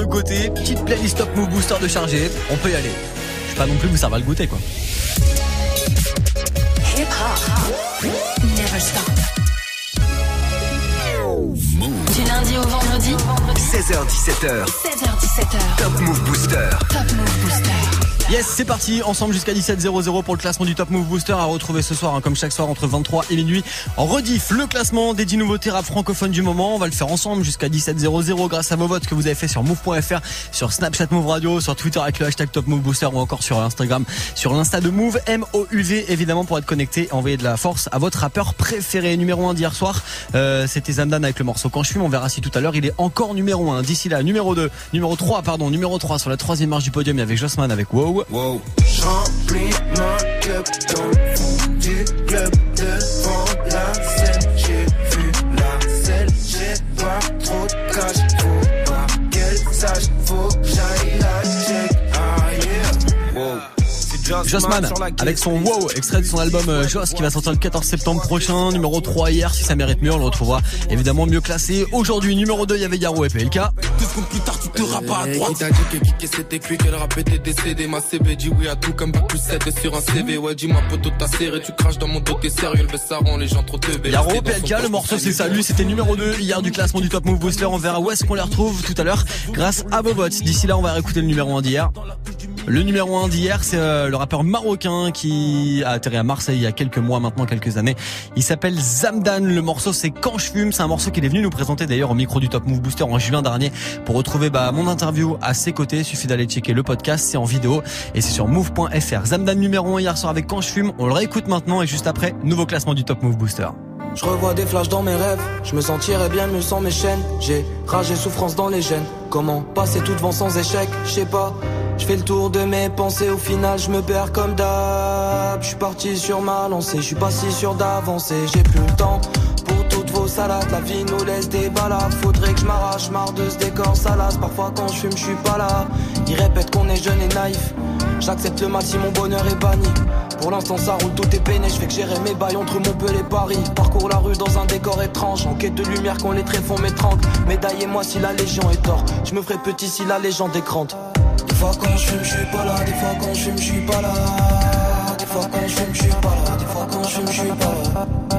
le côté, petite playlist Top Move Booster de charger, on peut y aller. Je sais pas non plus vous ça va le goûter quoi. Hip hop. Never stop. Du lundi au vendredi, 16h17h, 16h17h. Top Move Booster. Top Move Booster. Yes, c'est parti, ensemble jusqu'à 17h00 pour le classement du Top Move Booster à retrouver ce soir, hein, comme chaque soir entre 23 et minuit. En rediff, le classement des 10 nouveautés rap francophones du moment. On va le faire ensemble jusqu'à 17h00 grâce à vos votes que vous avez fait sur move.fr, sur Snapchat Move Radio, sur Twitter avec le hashtag Top Move Booster ou encore sur Instagram, sur l'insta de Move, M-O-U-V évidemment pour être connecté et envoyer de la force à votre rappeur préféré. Numéro 1 d'hier soir, euh, c'était Zamdan avec le morceau Quand je fume. On verra si tout à l'heure il est encore numéro 1. D'ici là, numéro 2, numéro 3, pardon, numéro 3 sur la troisième marche du podium avait Jossman avec Wow. Wow. J'remplis ma cup dans le club Jossman avec son Wow, extrait de son album euh, Joss qui va sortir le 14 septembre prochain. Numéro 3 hier, si ça mérite mieux, on le retrouvera évidemment mieux classé. Aujourd'hui, numéro 2, il y avait Yaro et PLK. Deux secondes plus tard, tu te rappes à droite. Qui t'a dit que Kiki c'était cuit, qu'elle rap était décédé? Ma CB dit oui à tout comme bac plus 7 sur un CV. Ouais, dis-moi, poteau, t'as serré, tu craches dans mon dos, t'es sérieux, le ça rend les gens trop teubés. Yaro, PLK, le morceau c'est c'est salut, c'était numéro 2 hier du classement du Top Move Booster. On verra où est-ce qu'on les retrouve tout à l'heure grâce à vos votes. D'ici là, on va réécouter le numéro 1 d'hier. Le numéro 1 d'hier, c'est euh, le rappeur marocain qui a atterri à Marseille il y a quelques mois maintenant, quelques années. Il s'appelle Zamdan. Le morceau c'est Quand je fume. C'est un morceau qu'il est venu nous présenter d'ailleurs au micro du Top Move Booster en juin dernier. Pour retrouver bah, mon interview à ses côtés, il suffit d'aller checker le podcast. C'est en vidéo et c'est sur move.fr. Zamdan numéro 1 hier soir avec Quand je fume. On le réécoute maintenant et juste après, nouveau classement du Top Move Booster. Je revois des flashs dans mes rêves, je me sentirais bien mieux sans mes chaînes. J'ai rage et souffrance dans les gènes. Comment passer tout devant sans échec, je sais pas. Je fais le tour de mes pensées, au final je me perds comme d'hab. Je suis parti sur ma lancée, je suis pas si sûr d'avancer. J'ai plus le temps pour toutes vos salades. La vie nous laisse des balades. Faudrait que je m'arrache, marre de ce décor salace. Parfois quand je fume, je suis pas là. Ils répètent qu'on est jeune et naïf. J'accepte le maxi, mon bonheur est banni. Pour l'instant ça roule, tout est peiné, je fais que gérer mes bails entre Montpellier et Paris. Parcours la rue dans un décor étrange, en quête de lumière quand les traits font m'étrangle. Médaillez-moi si la légion est tort, je me ferai petit si la légende est grande. Des fois quand je fume, je suis pas là, des fois quand je fume, je suis pas là. Des fois quand je fume, je suis pas là, des fois quand je fume, je suis pas là.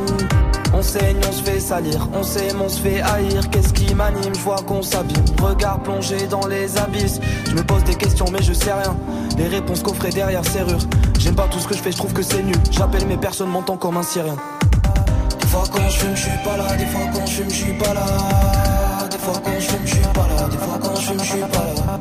On on se fait salir, on s'aime, on se fait haïr. Qu'est-ce qui m'anime, je vois qu'on s'abîme. Regard plongé dans les abysses. Je me pose des questions, mais je sais rien. Les réponses coffrées derrière serrure. J'aime pas tout ce que je fais, je trouve que c'est nul. J'appelle mes personnes, m'entend comme un syrien. Des fois quand je fume, je suis pas là. Des fois quand je fume, je suis pas là. Des fois quand je fume, je suis pas là. Des fois quand je fume, je suis pas là.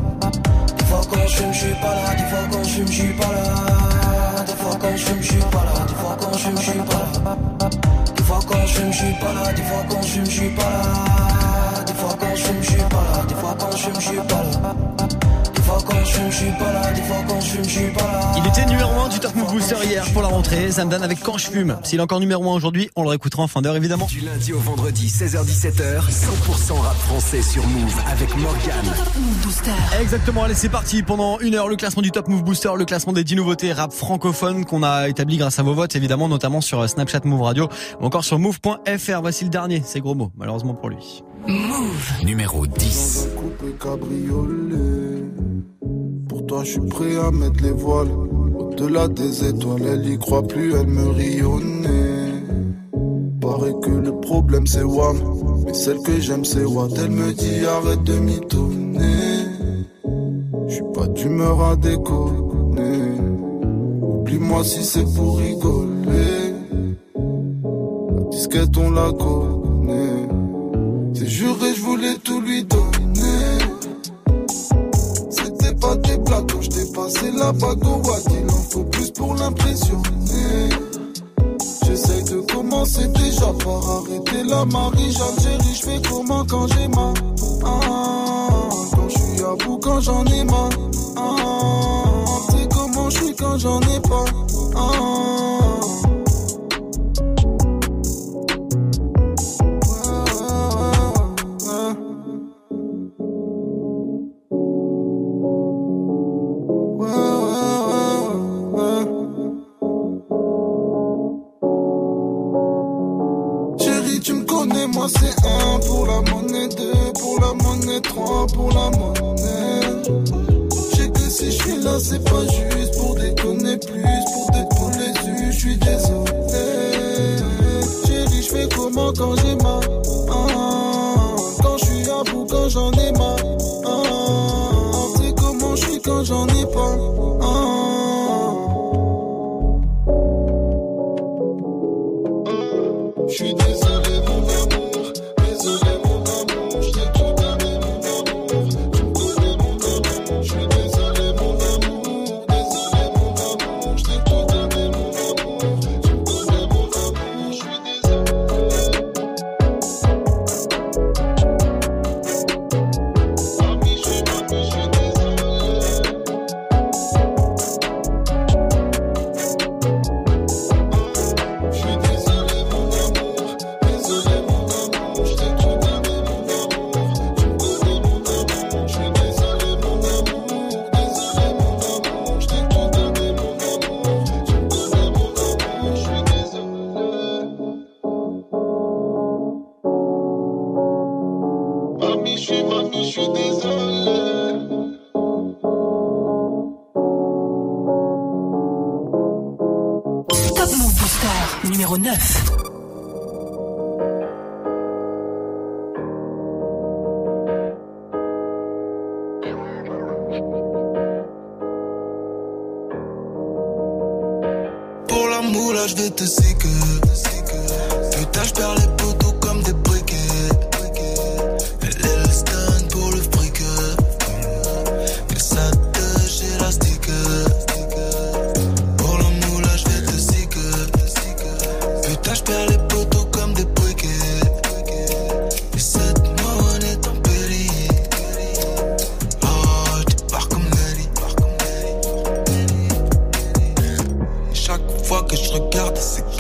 Des fois quand je fume, suis pas là. Des fois quand je fume, suis pas là. Des fois quand je fume, suis pas là. Des fois quand je fume, je suis pas là. Fois quand je je suis pas là. Des fois quand je je suis pas là. Des fois quand je je suis pas là. Des fois quand je je suis pas là. Il était numéro 1 du Top Move Booster hier pour la rentrée. Zamdan avec Quand je fume. S'il est encore numéro 1 aujourd'hui, on le réécoutera en fin d'heure évidemment. Du lundi au vendredi, 16h17h, 100% rap français sur Move avec Morgan. Top Move Booster. Exactement, allez c'est parti pendant une heure le classement du Top Move Booster, le classement des 10 nouveautés rap francophones qu'on a établi grâce à vos votes évidemment, notamment sur Snapchat Move Radio ou encore sur move.fr. Voici le dernier, c'est gros mots, malheureusement pour lui. Move. Numéro 10. Coupé cabriolet. Pour toi, je suis prêt à mettre les voiles. Au-delà des étoiles, elle y croit plus, elle me rionnait. Paraît que le problème c'est Wam. Mais celle que j'aime c'est Watt. Elle me dit arrête de mitonner. Je suis pas d'humeur à déconner. Oublie-moi si c'est pour rigoler. La disquette on la connaît. T'es juré, je voulais tout lui donner. C'était pas des blagues quand je t'ai passé la bague au Il en faut plus pour l'impressionner. J'essaye de commencer déjà par arrêter la Marie. J'algérie, je fais comment quand j'ai mal. Ah, quand je suis à bout, quand j'en ai mal. Ah, c'est comment je suis quand j'en ai pas. Ah, c'est un pour la monnaie, deux pour la monnaie, trois pour la monnaie. J'ai que si je suis là, c'est pas juste pour déconner plus, pour détruire les yeux, je suis désolé. J'ai dit, je fais comment quand j'ai mal, ah, ah, ah. quand je suis à bout, quand j'en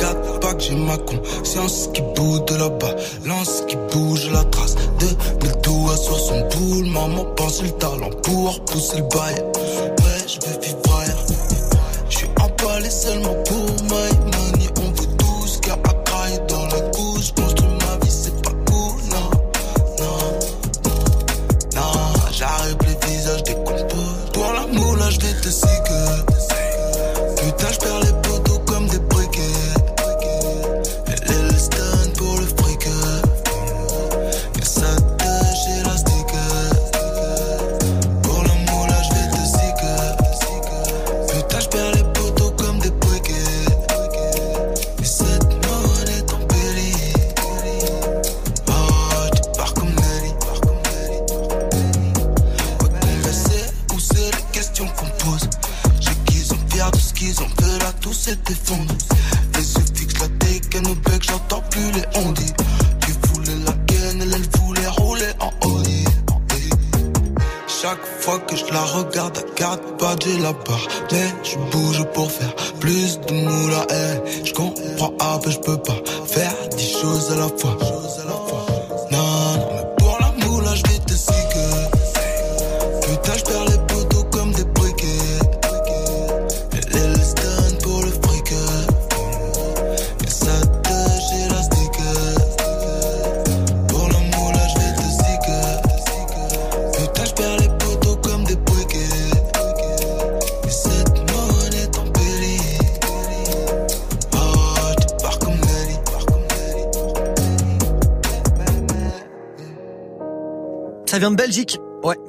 4 packs, j'ai ma conscience qui boude de la balance, qui bouge la trace. 2012 sur son boule, maman pense le talent pour pousser le bail. Ouais, je vais vivre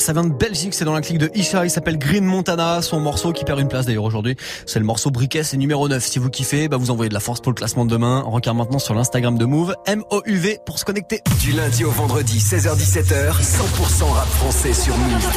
Ça vient de Belle musique, c'est dans la clique de Isha, il s'appelle Green Montana, son morceau qui perd une place d'ailleurs aujourd'hui, c'est le morceau Briquet, c'est numéro 9. Si vous kiffez, bah vous envoyez de la force pour le classement de demain. Rencard maintenant sur l'Instagram de Move, M-O-U-V pour se connecter. Du lundi au vendredi, 16h17h, 100% rap français sur Move.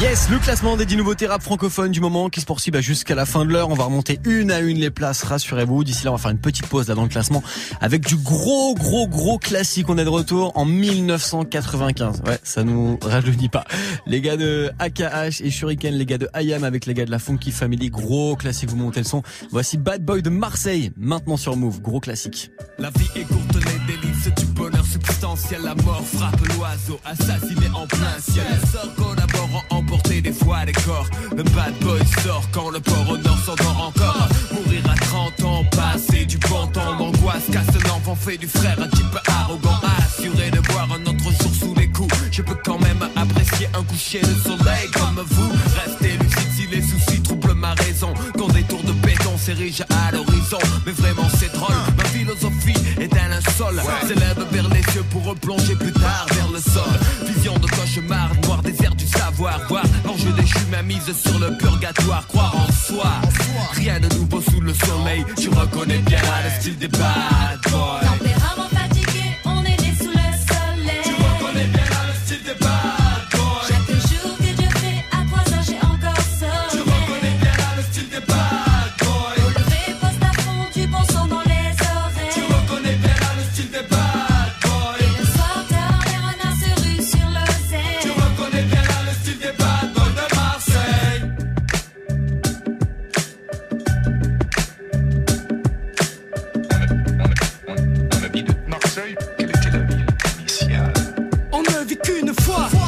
Yes, le classement des 10 nouveautés rap francophones du moment qui se poursuit bah, jusqu'à la fin de l'heure. On va remonter une à une les places, rassurez-vous. D'ici là, on va faire une petite pause là dans le classement avec du gros, gros, gros classique. On est de retour en 1995. Ouais, ça nous rajeunit pas. Les gars de AKH et Shuriken, les gars de IAM avec les gars de la Funky Family, gros classique, vous montez le son. Voici Bad Boy de Marseille, maintenant sur Move, gros classique. La vie est courte, les délices du bonheur substantiel. La mort frappe l'oiseau, assassiné en plein ciel. Les sorts collaborant, emporter des fois des corps. Le bad boy sort quand le port au nord s'endort encore. Mourir à 30 ans, passer du bon temps d'angoisse. Casse l'enfant fait du frère un peu arrogant. Assuré de voir un autre jour les. Je peux quand même apprécier un coucher de soleil comme vous. Restez lucide si les soucis troublent ma raison. Quand des tours de béton s'érigent à l'horizon. Mais vraiment c'est drôle, ma philosophie est un linceul. S'élève vers les cieux pour replonger plus tard vers le sol. Vision de cauchemar, noir désert du savoir. Voir l'enjeu déchu, ma mise sur le purgatoire. Croire en soi, rien de nouveau sous le soleil. Tu reconnais bien le style des bad boys. Qu'une fois.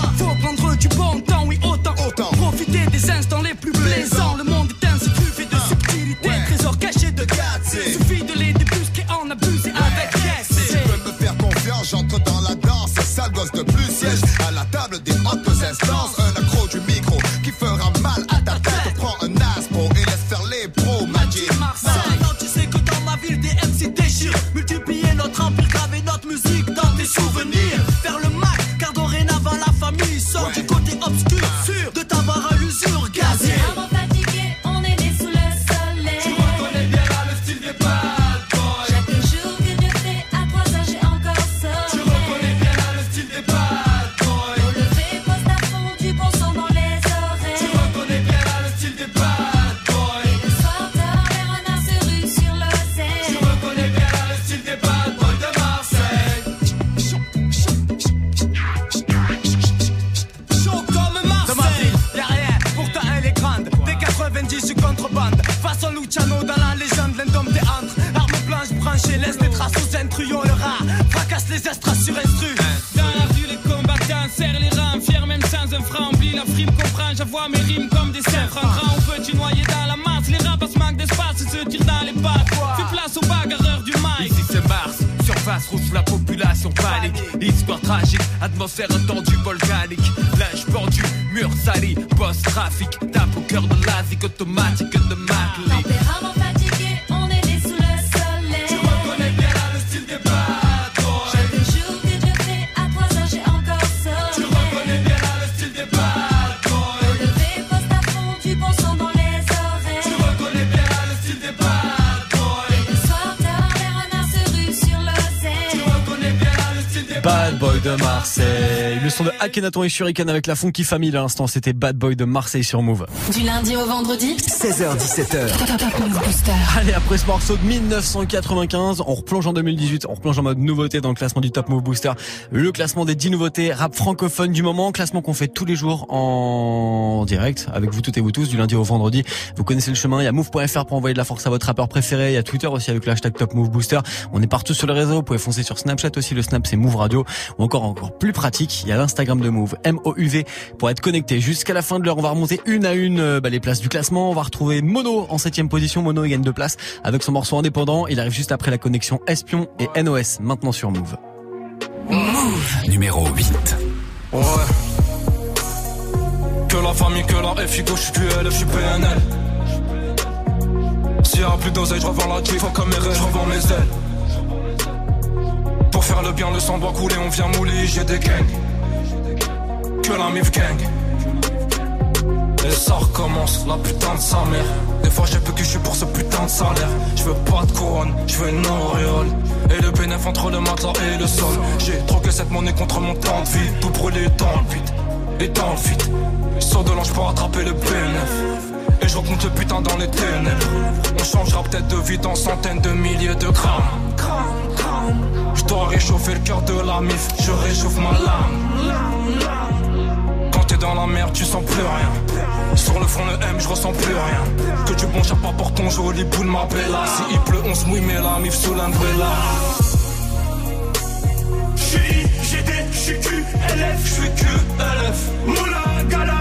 Bad Boy de Marseille. Le son de Akhenaton et Shuriken avec la Funky Family à l'instant. C'était Bad Boy de Marseille sur Move. Du lundi au vendredi 16h17h, Top Top Move Booster. Allez, après ce morceau de 1995, on replonge en 2018, on replonge en mode nouveauté dans le classement du Top Move Booster. Le classement des 10 nouveautés rap francophone du moment, classement qu'on fait tous les jours en direct avec vous toutes et vous tous du lundi au vendredi. Vous connaissez le chemin, il y a move.fr pour envoyer de la force à votre rappeur préféré, il y a Twitter aussi avec le hashtag Top Move Booster. On est partout sur les réseaux, vous pouvez foncer sur Snapchat aussi, le Snap c'est Move Radio ou encore encore plus pratique, il y a l'Instagram de Move, M-O-U-V pour être connecté jusqu'à la fin de l'heure. On va remonter une à une euh, bah, les places du classement. On va retrouver Mono en septième position. Mono il gagne deux places avec son morceau indépendant. Il arrive juste après la connexion Espion et NOS maintenant sur Move. numéro 8. Ouais. Que la famille, que la FIGO, je suis QL, je suis PNL. S'il y a plus d'oseille, je revends la chief, comme mes rêves, je revends mes ailes. Faire le bien, le sang doit couler, on vient mouler, j'ai des gangs. Que la mif gang. Et ça recommence, la putain de sa mère. Des fois j'ai peu que je suis pour ce putain de salaire. Je veux pas de couronne, je veux une auréole. Et le bénéf entre le matelas et le sol. J'ai troqué cette monnaie contre mon temps de vie. Tout brûlé dans le vide, et dans le vide. Saut de l'ange pour attraper le bénéf. Et je le putain dans les ténèbres. On changera peut-être de vie dans centaines de milliers de grammes. Je dois réchauffer le cœur de la mif, je réchauffe ma lame. dans la merde, tu sens plus rien. Sur le front le M, je ressens plus rien. Que du bon pas pour ton joli boule ma bella. Si il pleut, on se mouille, mais la mif sous l'umbrella. J'suis GD, j'suis QLF, j'suis QLF. Moula gala,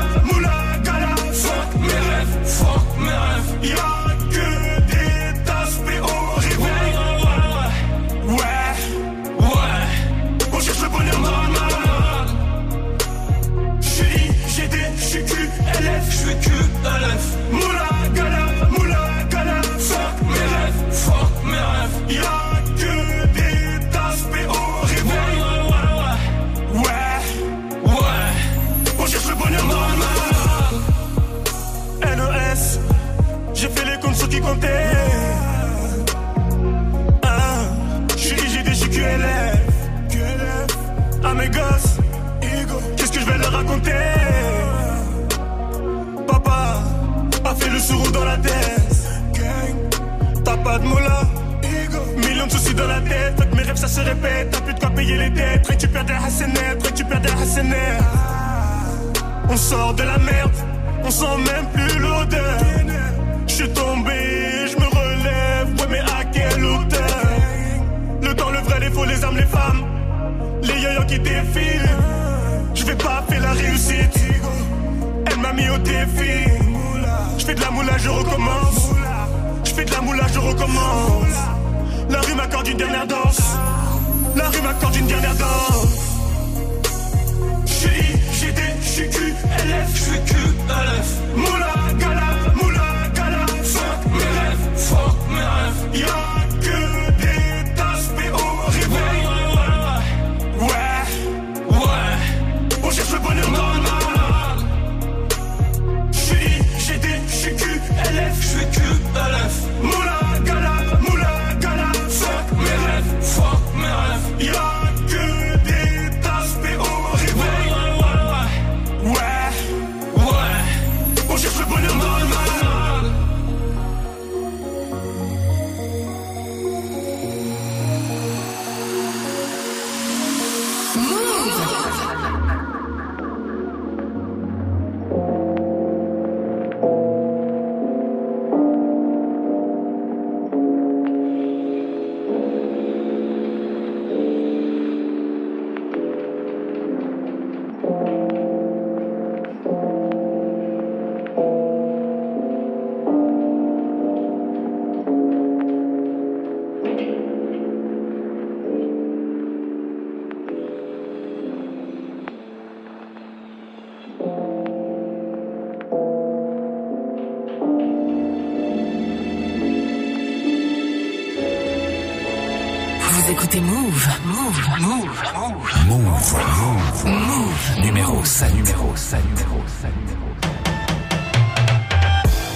Move. Move. Move. Move. Move. Move. Numéro 7. Numéro 7.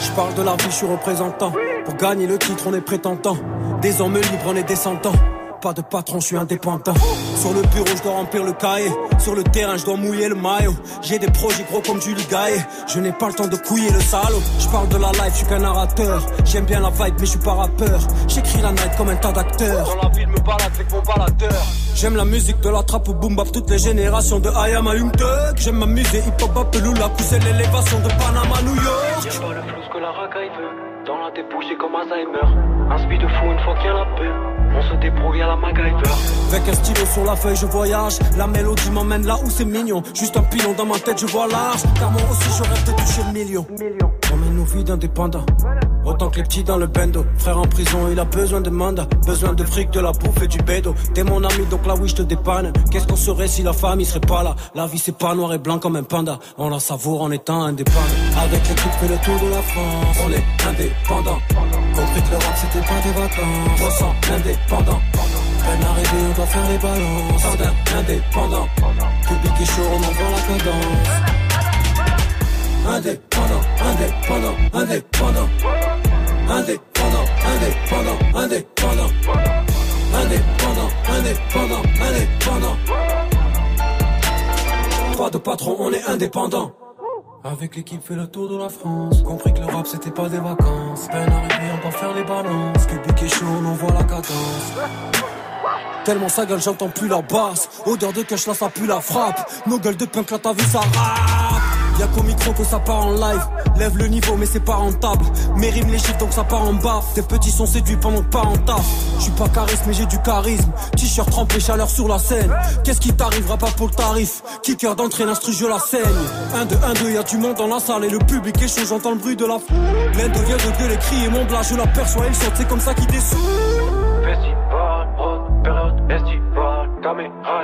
Je parle de la vie, je suis représentant. Pour gagner le titre, on est prétentant. Des hommes libres, on est descendants. Pas de patron, je suis indépendant. Sur le bureau, je dois remplir le cahier. Sur le terrain, je dois mouiller le maillot. J'ai des projets gros comme Julie Gaillet. Je n'ai pas le temps de couiller le salaud. Je parle de la life, je suis qu'un narrateur. J'aime bien la vibe, mais je suis pas rappeur. J'écris la night comme un tas d'acteurs. Dans la ville, me balade avec mon baladeur. J'aime la musique de la trappe au boom bap, toutes les générations de I am a Young Thug. J'aime m'amuser, hip hop, Peloula, pousser l'élévation de Panama, New York. Y'a pas le flou que la racaille veut. Dans la débouche, c'est comme Alzheimer. Un speed de fou une fois qu'il y a la paix. On se débrouille à la MacGyver. Avec un stylo sur la feuille, je voyage. La mélodie m'emmène là où c'est mignon. Juste un pilon dans ma tête, je vois large. Car moi aussi, je rêve de toucher le million. Nos vies d'indépendants. Autant que les petits dans le bendo. Frère en prison, il a besoin de mandat. Besoin de fric, de la bouffe et du bédo. T'es mon ami, donc là oui, je te dépanne. Qu'est-ce qu'on serait si la famille serait pas là? La vie, c'est pas noir et blanc comme un panda. On la savoure en étant indépendant. Avec l'équipe, fait le tour de la France. On est indépendant. Compris que le rap, c'était pas des vacances. On sent indépendant. Peine arrivée, on doit faire les balances. Indépendant. Public et chaud, on envoie la cadence. Indépendant, indépendant, indépendant. Indépendant, indépendant, indépendant. Indépendant, indépendant, indépendant. Pas de patron, on est indépendant. Avec l'équipe fait le tour de la France Compris que le rap c'était pas des vacances Peine arrivée on va faire les balances Public et chaud on envoie la cadence Tellement sa gueule j'entends plus la basse Odeur de cash là ça pue la frappe Nos gueules de punk là t'as vu ça rap Y'a qu'au micro que ça part en live. Lève le niveau, mais c'est pas rentable. Mérime les chiffres, donc ça part en bas. Tes petits sont séduits pendant que pas en taf. Je suis pas charisme, mais j'ai du charisme. T-shirt trempé, chaleur sur la scène. Qu'est-ce qui t'arrivera pas pour le tarif? Kicker d'entrée, l'instru, je la saigne. 1, 2, 1, 2, y'a du monde dans la salle et le public est chaud, j'entends le bruit de la foule. L'Inde vient de gueuler, crier mon blas, je l'aperçois, il saute, c'est comme ça qu'il descend. Festival, période caméra,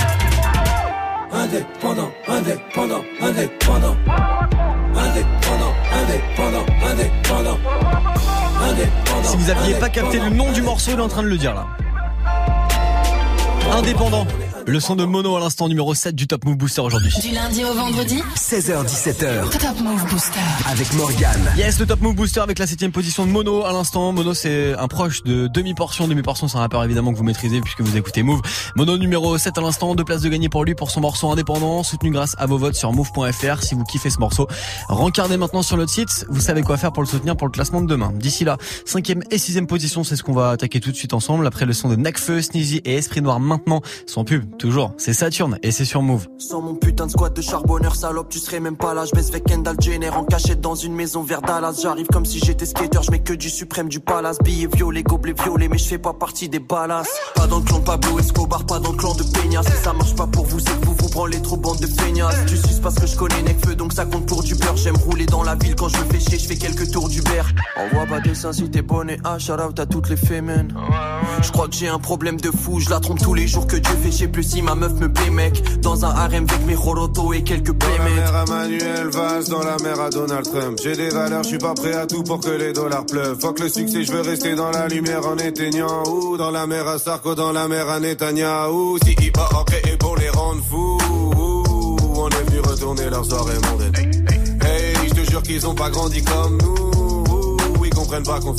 Indépendant, indépendant, indépendant. Indépendant, indépendant, indépendant. Indépendant. Si vous aviez pas capté le nom du morceau, il est en train de le dire là. Indépendant. Le son de Mono à l'instant numéro 7 du Top Move Booster aujourd'hui. Du lundi au vendredi 16h17h Top Move Booster. avec Morgane. Yes, le Top Move Booster avec la septième position de Mono à l'instant. Mono, c'est un proche de demi-portion. Demi-portion, c'est un rappeur évidemment que vous maîtrisez puisque vous écoutez Move. Mono numéro 7 à l'instant. Deux places de gagner pour lui pour son morceau indépendant, soutenu grâce à vos votes sur move.fr. Si vous kiffez ce morceau, rencardez maintenant sur notre site. Vous savez quoi faire pour le soutenir pour le classement de demain. D'ici là, cinquième et sixième position, c'est ce qu'on va attaquer tout de suite ensemble. Après le son de Necfeu, Sneezy et Esprit Noir maintenant. Son pub, toujours. C'est Saturne et c'est sur Move. Sans mon putain de squat de charbonneur salope, tu serais même pas là. Je baisse avec Kendall Jenner en cachette dans une maison vers Dallas. J'arrive comme si j'étais skater, je mets que du suprême du palace. Billets violets, gobelets violets, mais je fais pas partie des balas. Pas dans le clan de Pablo Escobar, pas dans le clan de Peña. Si ça marche pas pour vous, c'est que vous vous branlez trop bande de feignasses. Tu suces parce que je connais Necfeu, donc ça compte pour du beurre. J'aime rouler dans la ville quand je fais chier, je fais quelques tours d'Uber. Envoie pas des seins si t'es bonnet, ah, shout out à toutes les fémènes. Je crois que j'ai un problème de fou, je la trompe tous les jours que Dieu fait, je sais plus si ma meuf me plaît, mec. Dans un harem avec mes rorotos et quelques Dans la playmates. mer à Manuel Valls, dans la mer à Donald Trump. J'ai des valeurs, je suis pas prêt à tout pour que les dollars pleuvent. Fuck le succès, je veux rester dans la lumière en éteignant. Ou dans la mer à Sarko, dans la mer à Netanyahu. Si hip hop créé pour les rendre fous. Ouh, On est venu retourner leur soirée mondaine. Hey, je te jure qu'ils ont pas grandi comme nous. Qu'on.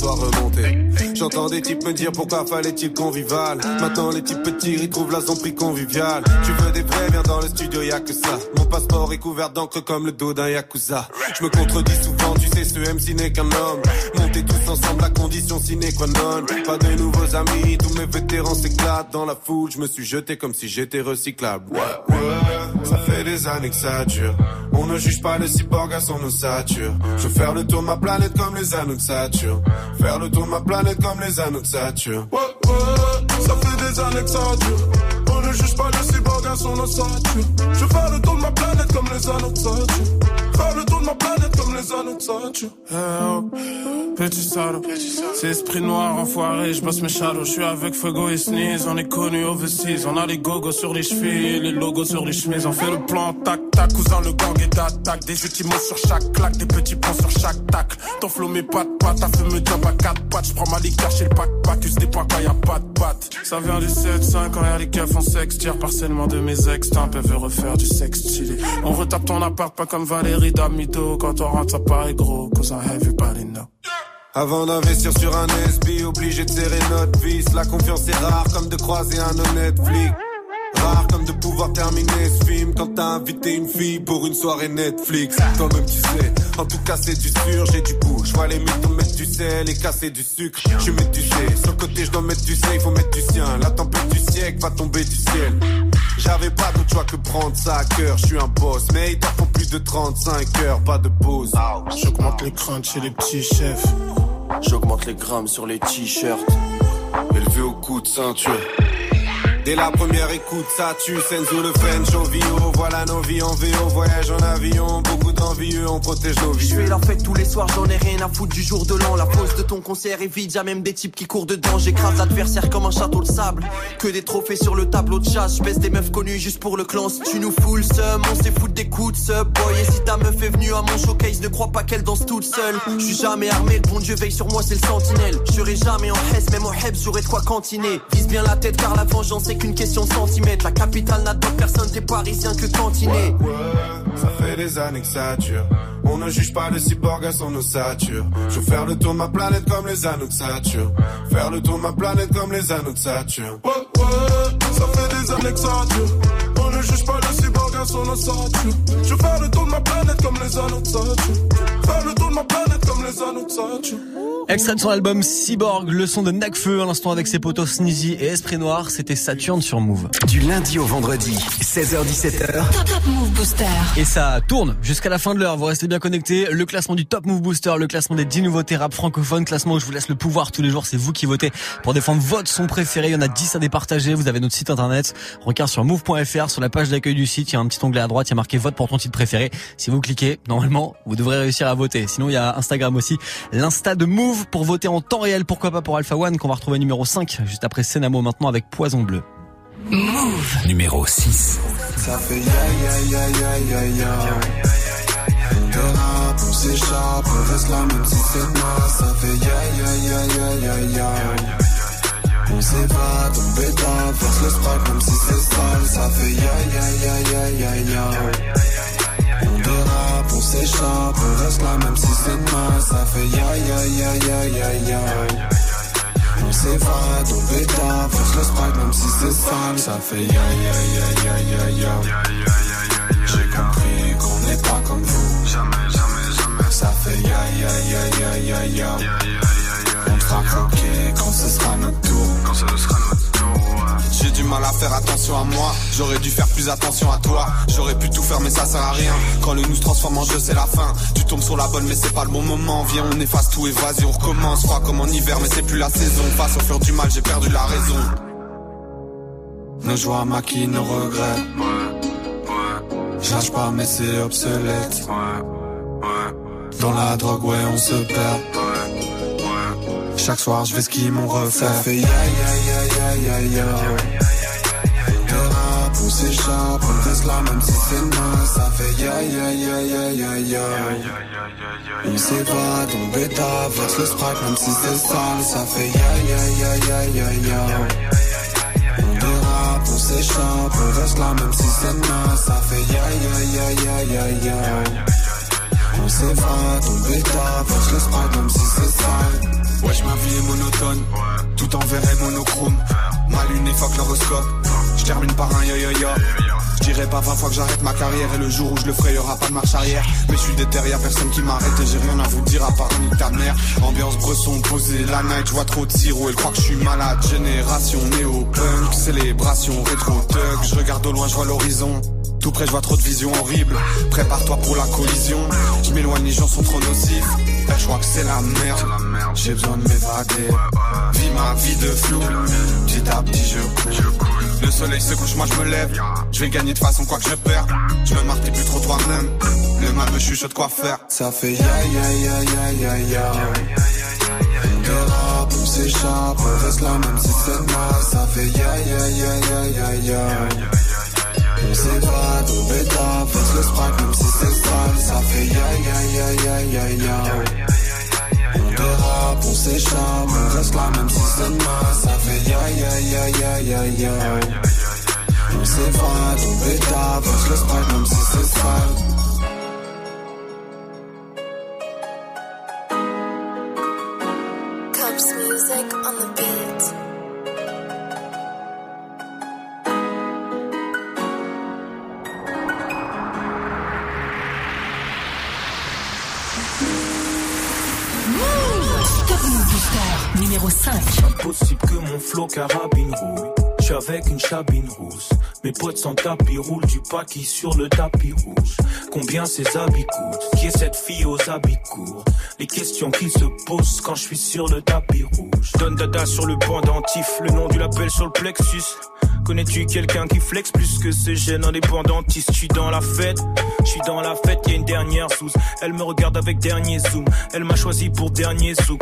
J'entends des types me dire pourquoi fallait-il convivial. Maintenant les types petits ils trouvent la prix convivial. Tu veux des vrais, viens dans le studio, y a que ça. Mon passeport est couvert d'encre comme le dos d'un yakuza. Je me contredis souvent, tu sais, ce MC n'est qu'un homme. Montez tous ensemble, la condition sine qua non. Pas de nouveaux amis, tous mes vétérans s'éclatent dans la foule. Je me suis jeté comme si j'étais recyclable. Ça fait des années que ça dure. On ne juge pas les cyborgs à son ossature. Je veux faire le tour de ma planète comme les anneaux de Saturne. Faire le tour de ma planète comme les anneaux de Saturne. Ouais, ouais, ça fait des années que ça dure. On ne juge pas le cyborg à son ossature. Je vais faire le tour de ma planète comme les anneaux de Saturne. Faire le tour de ma planète comme les anneaux de Saturne. Petit salaud, c'est esprit noir enfoiré, je bosse mes shadows, je suis avec Fuego et Sneeze, on est connus overseas, on a les gogos sur les chevilles, les logos sur les chemises, on fait le plan tac tac, cousin le gang est d'attaque, des ultimos sur chaque claque, des petits points sur chaque tac, ton flow met pas de pattes, t'as fait me job à quatre pattes, je prends ma liqueur chez le pack pack, use des points quand y a pas de pattes, ça vient du 7-5 quand y'a les keufs en sexe, tire partiellement de mes ex, t'as un peu veut refaire du sexe stylé, on retape ton appart pas comme Valérie Damito, quand on rentre ça paraît gros, cause I everybody know. Avant d'investir sur un SB, obligé de serrer notre vis. La confiance est rare comme de croiser un honnête flic. Rare comme de pouvoir terminer ce film quand t'as invité une fille pour une soirée Netflix. Toi-même tu sais, en tout cas c'est du sûr, j'ai du goût. Je vois les mythos mettre du sel et casser du sucre. Je mets du C, sur le côté je dois mettre du C, il faut mettre du sien. La tempête du siècle va tomber du ciel. J'avais pas d'autre choix que prendre ça à cœur, je suis un boss. Mais il t'en faut plus de 35 heures, pas de pause. J'augmente les craintes chez les petits chefs. J'augmente les grammes sur les t-shirts. Élevé au coup de ceinture. Dès la première écoute, ça tue. Senzo le French au VO. Voilà nos vies en VO. Voyage en avion. Beaucoup d'envieux, on protège nos vies. Je fais leur fête tous les soirs, j'en ai rien à foutre du jour de l'an. La pause de ton concert est vide, y'a même des types qui courent dedans. J'écrase l'adversaire comme un château de sable. Que des trophées sur le tableau de chasse. Je baisse des meufs connues juste pour le clan. Si tu nous fous le seum, on s'est foutre des coups de sub. Boy, et si ta meuf est venue à mon showcase, ne crois pas qu'elle danse toute seule. Je suis jamais armé, le bon Dieu veille sur moi, c'est le sentinelle. Je serai jamais en hesse, même en hebs, j'aurai de quoi cantiner. Vise bien la tête car la vengeance qu'une question de centimètres. La capitale n'a pas personne, t'es parisien que cantiné. Ça fait des années que ça dure. On ne juge pas le cyborg à son ossature. Je veux faire le tour de ma planète comme les anneaux de Saturne. Faire le tour de ma planète comme les anneaux de Saturne. Ouais, ouais, ça fait des années que ça dure. Juge pas le cyborg à son ossature. Je veux faire le tour de ma planète comme les anneaux. Faire le tour de ma planète comme les anneaux. Extrait de son album Cyborg, le son de Necfeu à l'instant avec ses potos Sneezy et Esprit Noir, c'était Saturne sur Move. Du lundi au vendredi, 16h17h. Top Top Move Booster. Et ça tourne jusqu'à la fin de l'heure, vous restez bien connectés. Le classement du Top Move Booster, le classement des 10 nouveautés rap francophones, classement où je vous laisse le pouvoir tous les jours, c'est vous qui votez pour défendre votre son préféré. Il y en a 10 à départager, vous avez notre site internet, regarde sur move.fr, sur la page d'accueil du site, il y a un petit onglet à droite, il y a marqué vote pour ton titre préféré. Si vous cliquez, normalement, vous devrez réussir à voter. Sinon, il y a Instagram aussi, l'insta de Move pour voter en temps réel, pourquoi pas pour Alpha One qu'on va retrouver numéro 5 juste après Senamo maintenant avec Poison Bleu. Move. Numéro 6. Ça fait ya ya ya ya ya ya. De rap, on s'échappe, on reste là même si c'est mal. Ça fait ya ya ya ya ya ya. On s'évade, on bêta, verse le sprite même si c'est sale. Ça fait ya ya ya ya ya ya. On dérape, on s'échappe, on reste là même si c'est mal. Ça fait ya ya ya ya ya ya. On s'évade, on bêta, verse le sprite même si c'est sale. Ça fait ya ya ya ya ya ya. J'ai compris qu'on n'est pas comme vous. Jamais, jamais, jamais. Ça fait ya ya ya ya ya ya. On croquer quand ce sera notre tour. J'ai du mal à faire attention à moi, j'aurais dû faire plus attention à toi. J'aurais pu tout faire mais ça sert à rien. Quand le nous se transforme en jeu c'est la fin. Tu tombes sur la bonne mais c'est pas le bon moment. Viens on efface tout et vas-y on recommence. Froid comme en hiver mais c'est plus la saison. Face au fleur du mal j'ai perdu la raison. Nos joies maquillent nos regrets. Lâche pas mais c'est obsolète. Dans la drogue ouais on se perd. Chaque soir je vais skier mon reflet. Ça fait ya ya ya ya ya ya. On s'échappe, on là même si c'est naze. Ça fait ya ya ya ya ya ya. On s'évade, on bêta, verse le sprite même si c'est sale. Ça fait ya ya ya ya ya. On s'échappe, on reste là même si c'est naze. Ça fait ya ya ya ya ya ya. On s'évade, on bêta, verse le sprite même si c'est sale. Wesh ma vie est monotone, tout en vert et monochrome. Ma lune est fuck l'horoscope, je termine par un yo yo yo. Je dirais pas 20 fois que j'arrête ma carrière et le jour où je le ferai y'aura pas de marche arrière. Mais je suis déter, y'a personne qui m'arrête et j'ai rien à vous dire à part nique ta mère. Ambiance bresson posée, la night, je vois trop de sirop, elle croit que je suis malade. Génération néo-punk, célébration rétro-tug. Je regarde au loin, je vois l'horizon. Tout près, je vois trop de visions horribles. Prépare-toi pour la collision. Je m'éloigne, les gens sont trop nocifs. Eh, Je crois que c'est la merde. J'ai besoin de m'évader. Vis ma vie de flou. Petit à petit, je coule. Le soleil se couche, moi je me lève. Je vais gagner de façon quoi que je perds. Je me marre, t'es plus trop toi-même. Le mal me chuchote quoi faire? Ça fait ya ya ya ya ya ya. De rap, on s'échappe, reste là même si c'est mal. Ça fait ya ya ya ya ya ya. On s'évade, on bêta, verse le sprite même si c'est sale. Ça fait ya ya ya ya ya ya. On dérape, on s'échappe, on reste là même si c'est mal. Ça fait ya ya ya ya ya ya. On s'évade, on bêta, verse le sprite même si c'est sale. 05. Impossible que mon flot carabine rouille. Je suis avec une chabine rousse. Mes potes sans tapis roulent du paquis sur le tapis rouge. Combien ces habits coûtent? Qui est cette fille aux habits courts? Les questions qui se posent quand je suis sur le tapis rouge. Donne dada sur le pendentif, le nom du label sur le plexus. Connais-tu quelqu'un qui flex plus que ces gènes indépendantistes Je suis dans la fête, je suis dans la fête, y a une dernière sous. Elle me regarde avec dernier zoom, elle m'a choisi pour dernier souk.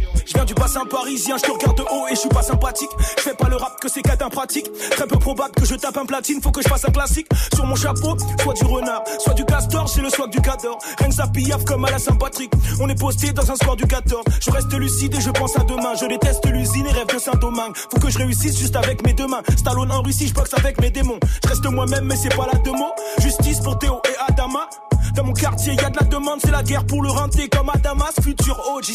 Je viens du bassin parisien, je te regarde de haut et je suis pas sympathique. Je fais pas le rap que c'est qu'être pratique. Très peu probable que je tape un platine, faut que je fasse un classique. Sur mon chapeau, soit du renard, soit du castor, j'ai le swag du cador. Rien ça pillave comme à la Saint-Patrick. On est posté dans un score du 14. Je reste lucide et je pense à demain. Je déteste l'usine et rêve de Saint-Domingue. Faut que je réussisse juste avec mes deux mains. Stallone en Russie, je boxe avec mes démons. Je reste moi-même, mais c'est pas la deux mots. Justice pour Théo et Adama. Dans mon quartier, y a de la demande, c'est la guerre pour le renter comme à Damas. Futur OG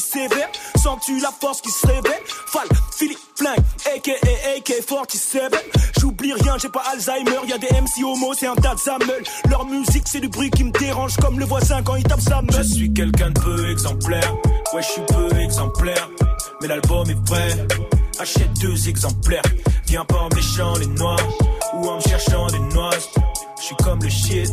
sens-tu la force qui se réveille Fall, Philippe Flingue, aka AK-47. J'oublie rien, j'ai pas Alzheimer, y a des MC homo, c'est un tas. Leur musique, c'est du bruit qui me dérange comme le voisin quand il tape sa meule. Je suis quelqu'un de peu exemplaire, ouais je suis peu exemplaire, mais l'album est prêt. Achète deux exemplaires, viens pas en me les noix ou en me cherchant des noix. Je suis comme le shit,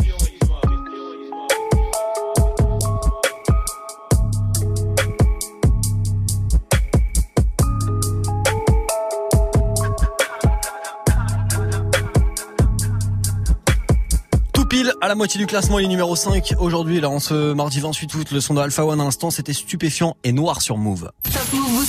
À la moitié du classement, il est numéro 5 aujourd'hui. Là, en ce mardi 28 août, le son de Alpha One à l'instant, c'était stupéfiant et noir sur Move. Move.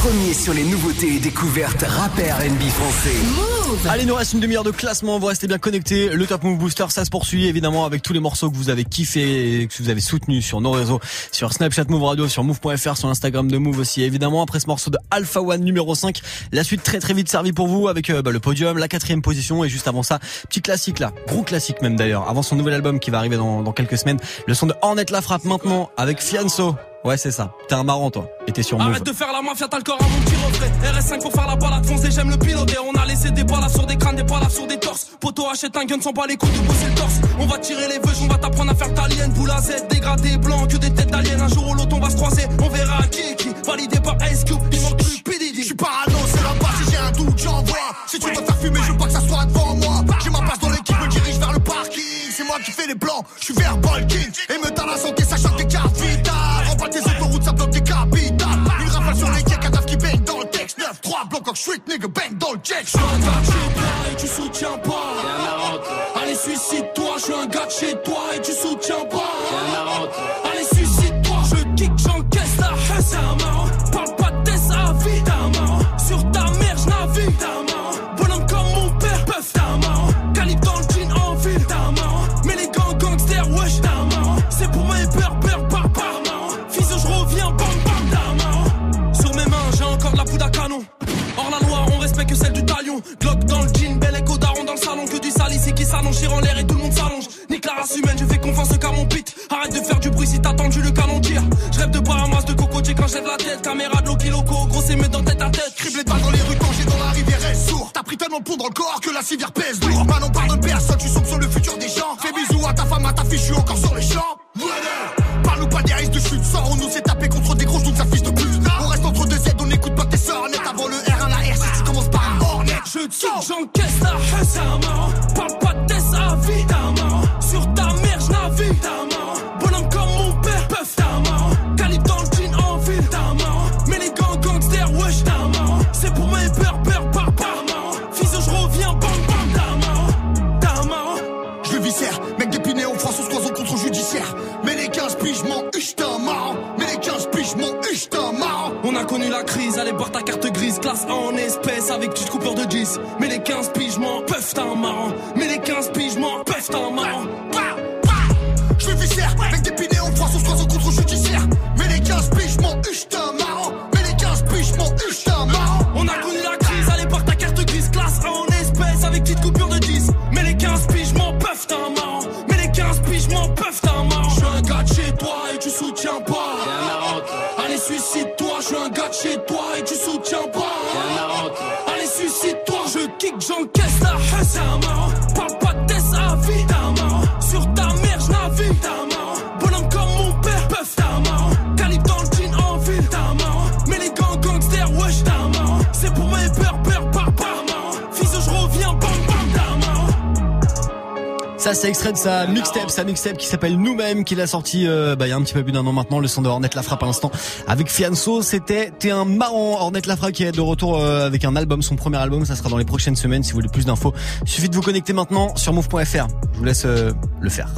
Premier sur les nouveautés et découvertes rap R&B français. Move. Allez, nous reste une demi-heure de classement. Vous restez bien connectés. Le Top Move Booster, ça se poursuit évidemment avec tous les morceaux que vous avez kiffés et que vous avez soutenus sur nos réseaux, sur Snapchat Move Radio, sur Move.fr, sur Instagram de Move aussi. Évidemment, après ce morceau de Alpha One numéro 5, la suite très très vite servie pour vous avec euh, bah, le podium, la quatrième position et juste avant ça, petit classique là, gros classique même d'ailleurs, avant son nouvel album qui va arriver dans, dans quelques semaines. Le son de Hornet La Frappe maintenant avec Fianso. Ouais, c'est ça. T'es un marrant, toi. Et t'es sur Move. Arrête de faire la mafia, t'as le corps à mon petit reflet. RS5 pour faire la balade foncée, j'aime le piloter. On a laissé des balles sur des crânes, des balles sur des torses. Poto achète un gun sans pas les coups de bosser le torse. On va tirer les veuches, on va t'apprendre à faire t'alien. Boule à Z, dégradé, blanc, que des têtes d'aliens. Un jour ou l'autre, on va se croiser. On verra qui est qui. Validé par SQ, il manque plus PDD. Je suis parano, c'est la base, si j'ai un doute, j'envoie. Si tu veux faire fumer, je veux pas que ça soit devant moi. J'ai ma place dans l'équipe, me dirige vers le parking. C'est moi qui fais les blancs, je suis verbal king. Et me la santé, sachant street, nigga, bang dans le. Je suis un gars de chez toi et tu soutiens pas. Allez, suicide-toi, je suis un gars de chez toi et tu soutiens pas. Ça, c'est extrait de sa mixtape, sa mixtape qui s'appelle Nous-mêmes, qu'il a sorti euh, bah, il y a un petit peu plus d'un an maintenant, le son de Hornet La Frappe à l'instant. Avec Fianso, c'était T'es un marrant Hornet La Frappe qui est de retour euh, avec un album, son premier album, ça sera dans les prochaines semaines si vous voulez plus d'infos. Suffit de vous connecter maintenant sur move.fr. Je vous laisse euh, le faire.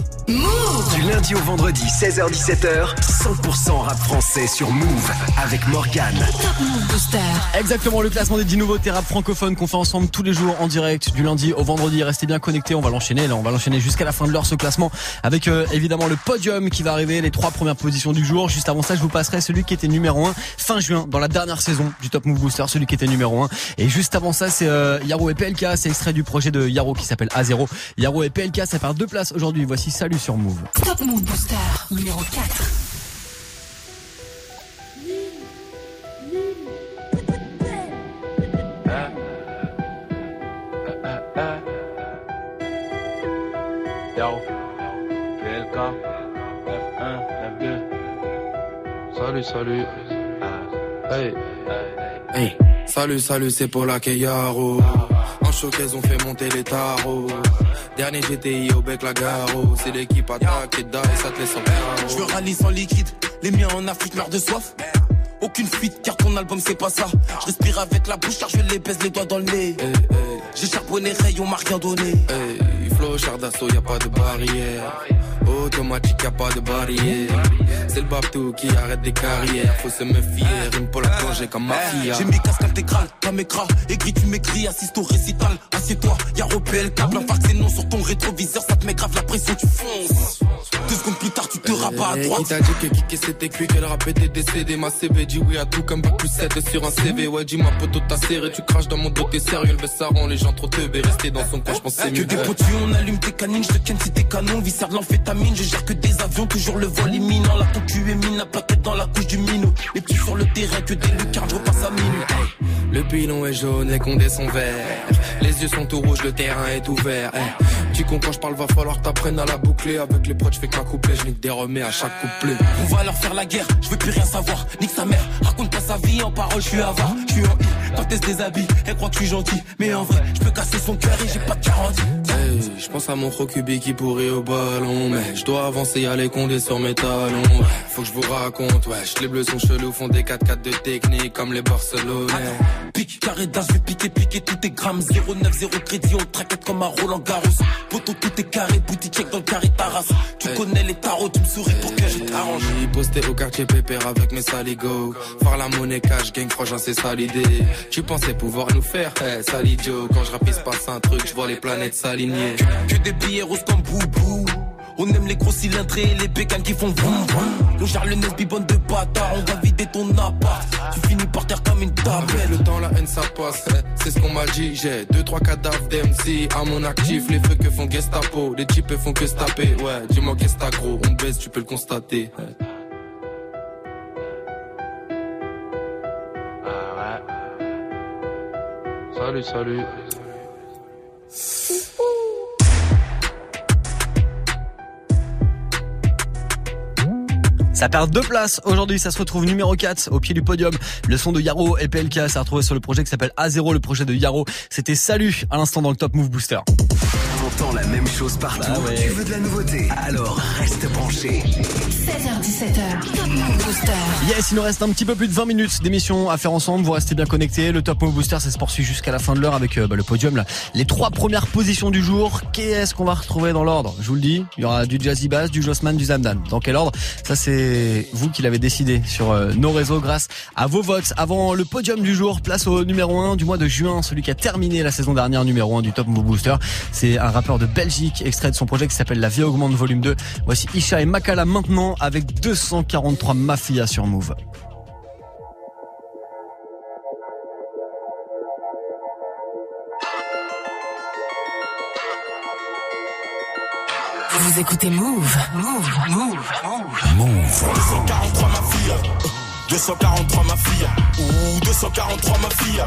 Du lundi au vendredi, 16h-17h, 100% rap français sur Move avec Morgane. Top Move Booster. Exactement, le classement des 10 nouveautés rap francophones qu'on fait ensemble tous les jours en direct du lundi au vendredi. Restez bien connectés, on va l'enchaîner. Là, on va l'enchaîner jusqu'à la fin de l'heure ce classement avec euh, évidemment le podium qui va arriver, les trois premières positions du jour. Juste avant ça, je vous passerai celui qui était numéro 1 fin juin dans la dernière saison du Top Move Booster, celui qui était numéro 1. Et juste avant ça, c'est euh, Yaro et PLK, c'est extrait du projet de Yaro qui s'appelle A0. Yaro et PLK, ça perd deux places aujourd'hui. Voici Salut sur Move. Top Move Booster numéro 4. Yo, PLK, F1, F2. Salut, salut. Hey, Hey, salut, salut, c'est Paula Keyaro. En showcase, on fait monter les tarots. Dernier GTI au bec la garo. C'est l'équipe attaque et die, ça te laisse en. Je veux rallye sans liquide, les miens en Afrique meurent de soif. Aucune fuite car ton album c'est pas ça. Je respire avec la bouche car je les baise les doigts dans le nez. J'ai charbonné rayon, m'a rien donné. Hey, flow, char d'assaut, y a pas de barrière. Automatique, y a pas de barrière. C'est le babtou qui arrête des carrières. Faut se méfier, rime pour la plonger comme mafia. J'ai mis casque intégral, pas m'écras. Aigri, tu m'écris, assiste au récital. Assieds-toi, y'a repel, câble, infarct, c'est non sur ton rétroviseur. Ça te met grave la pression, tu fonces. Deux secondes plus tard, tu te rabats à Hey, droite. Qui t'a dit que kicker c'était cuit, qu'elle rap était décédé? Ma CV dit oui à tout comme bac plus 7 sur un CV Ouais dis-moi poteau t'as serré, tu craches dans mon dos, t'es sérieux Le ça rend les gens trop teubés, rester dans son coin, je pense que c'est Que mieux des potus, on allume tes canines, je te ken si t'es canon, viscère de l'amphétamine, je gère que des avions, toujours le vol imminent, là ton cul est mine, la plaquette dans la couche du minot, les petits sur le terrain, que des lucarnes, je repasse à minuit. Le pilon est jaune, les condés sont verts Les yeux sont tout rouges, le terrain est ouvert. Hey. Tu comprends quand je parle, va falloir t'apprennes à la boucler. Avec les proches, je fais qu'un couplet, je nique des remets à chaque couplet. On va leur faire la guerre, je veux plus rien savoir, nique sa mère, raconte pas sa vie en parole, je suis avare, je suis en I, quand elle se déshabille, elle croit que je suis gentil, mais en vrai, je peux casser son cœur et j'ai pas de garantie. Hey, je pense à mon rocubi qui pourrit au ballon Mais je dois avancer, y'a les condés sur mes talons. Ouais, Faut que je vous raconte, wesh Les bleus sont chelous, font des 4-4 de technique Comme les Barcelonais. Pique, carré d'as, je vais piquer, piquer tous tes grammes 09, 0 crédit, on traquette comme un Roland Garros. Poto, tout est carré, boutique check dans le carré ta race. Tu connais les tarots, tu me souris pour que je t'arrange. Posté au quartier pépère avec mes saligots. Faire la monnaie cash, gang, franchement c'est ça l'idée. Tu pensais pouvoir nous faire, eh, sale idiot Quand je rappe, il se passe un truc, je vois les planètes Que des billets roses comme boubou on aime les gros cylindrés et les bécanes qui font vroom vroom On gère le nez bibonne de bâtard On va vider ton appart Tu finis par terre comme une table le temps, la haine ça passe, eh, c'est ce qu'on m'a dit. J'ai deux, trois cadavres d'MC à mon actif. Les feux que font Gestapo, les types font que se taper. Ouais, dis-moi qu'est-ce que t'as gros, on baisse, tu peux le constater. eh. Ah ouais. Salut, salut. Ça perd deux places. Aujourd'hui, ça se retrouve numéro 4 au pied du podium. Le son de Yaro et PLK s'est retrouvé sur le projet qui s'appelle A0, le projet de Yaro. C'était Salut à l'instant dans le Top Move Booster. La même chose partout. Bah ouais. Tu veux de la nouveauté? Alors reste branché. 16h17h. Top Move Booster. Yes, il nous reste un petit peu plus de 20 minutes d'émission à faire ensemble. Vous restez bien connectés. Le Top Move Booster, ça se poursuit jusqu'à la fin de l'heure avec euh, bah, le podium. Là. Les trois premières positions du jour. Qu'est-ce qu'on va retrouver dans l'ordre? Je vous le dis, il y aura du Jazzy Bass, du Jossman, du Zamdan. Dans quel ordre? Ça, c'est vous qui l'avez décidé sur euh, nos réseaux grâce à vos votes. Avant le podium du jour, place au numéro 1 du mois de juin, celui qui a terminé la saison dernière numéro 1 du Top Move Booster. C'est un rappeur de Belgique, extrait de son projet qui s'appelle La Vie Augmente Volume 2. Voici Isha et Makala maintenant avec 243 Mafia sur Move. Vous écoutez Move. Move. Move. Move. 243 ma fille 243 ma fille Ouh 243 ma fille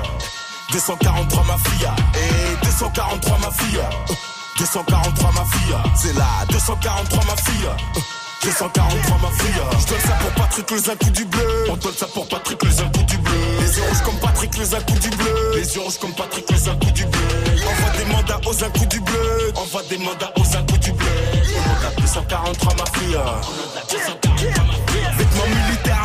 243 ma fille Et 243 ma fille 243 ma fille, c'est là, 243 ma fille. 243 ma fille, je donne ça pour Patrick les un coup du bleu. On donne ça pour Patrick les un coup du bleu. Les yeux rouges comme Patrick les un coup du bleu. Les yeux rouges comme Patrick les un coup du bleu. Envoie des mandats aux un coup du bleu. Envoie des mandats aux un coup du bleu. On a 243 ma fille.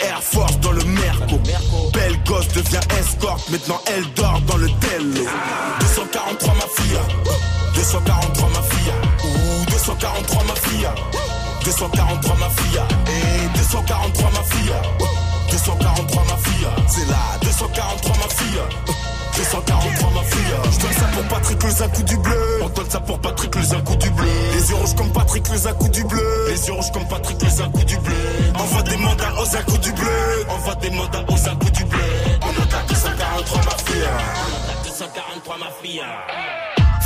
Air Force dans le Merco. Belle gosse devient escorte. Maintenant elle dort dans le Tello. 243 ma fille. 243 ma fille. Ouh, 243 ma fille. 243 ma fille. Et 243 ma fille. 243 ma fille. C'est là. 243 ma fille. 243 ma fille. Je donne ça pour Patrick un coup du bleu. On donne ça pour Patrick un coup du bleu. Les yeux rouges comme Patrick un coup du bleu. Les yeux rouges comme Patrick un coup du bleu. Envoie des mandats aux un coup du bleu. Envoie des mandats aux un coup du bleu. On a 243 ma fille. On a 243 ma fille.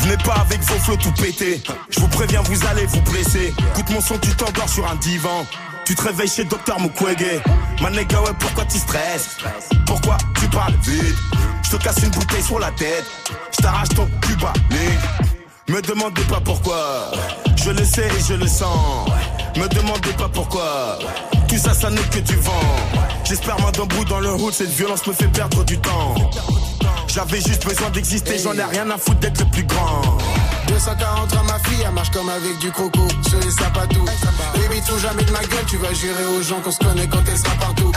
Venez pas avec vos flots tout pétés. Je vous préviens, vous allez vous blesser. Écoute mon son, tu t'endors sur un divan. Tu te réveilles chez Docteur Mukwege. Ma ouais, pourquoi tu stresses? Pourquoi tu parles vite? Je te casse une bouteille sur la tête. Je t'arrache ton cul Me demandez pas pourquoi. Je le sais et je le sens. Me demandez pas pourquoi. Tout ça, ça n'est que du vent. J'espère moi d'un bout dans le hood. Cette violence me fait perdre du temps. J'avais juste besoin d'exister. J'en ai rien à foutre d'être le plus grand. 243 ma fille, elle marche comme avec du croco sur les sapatous. Baby, tout jamais de ma gueule, tu vas jurer aux gens qu'on se connaît quand elle sera partout.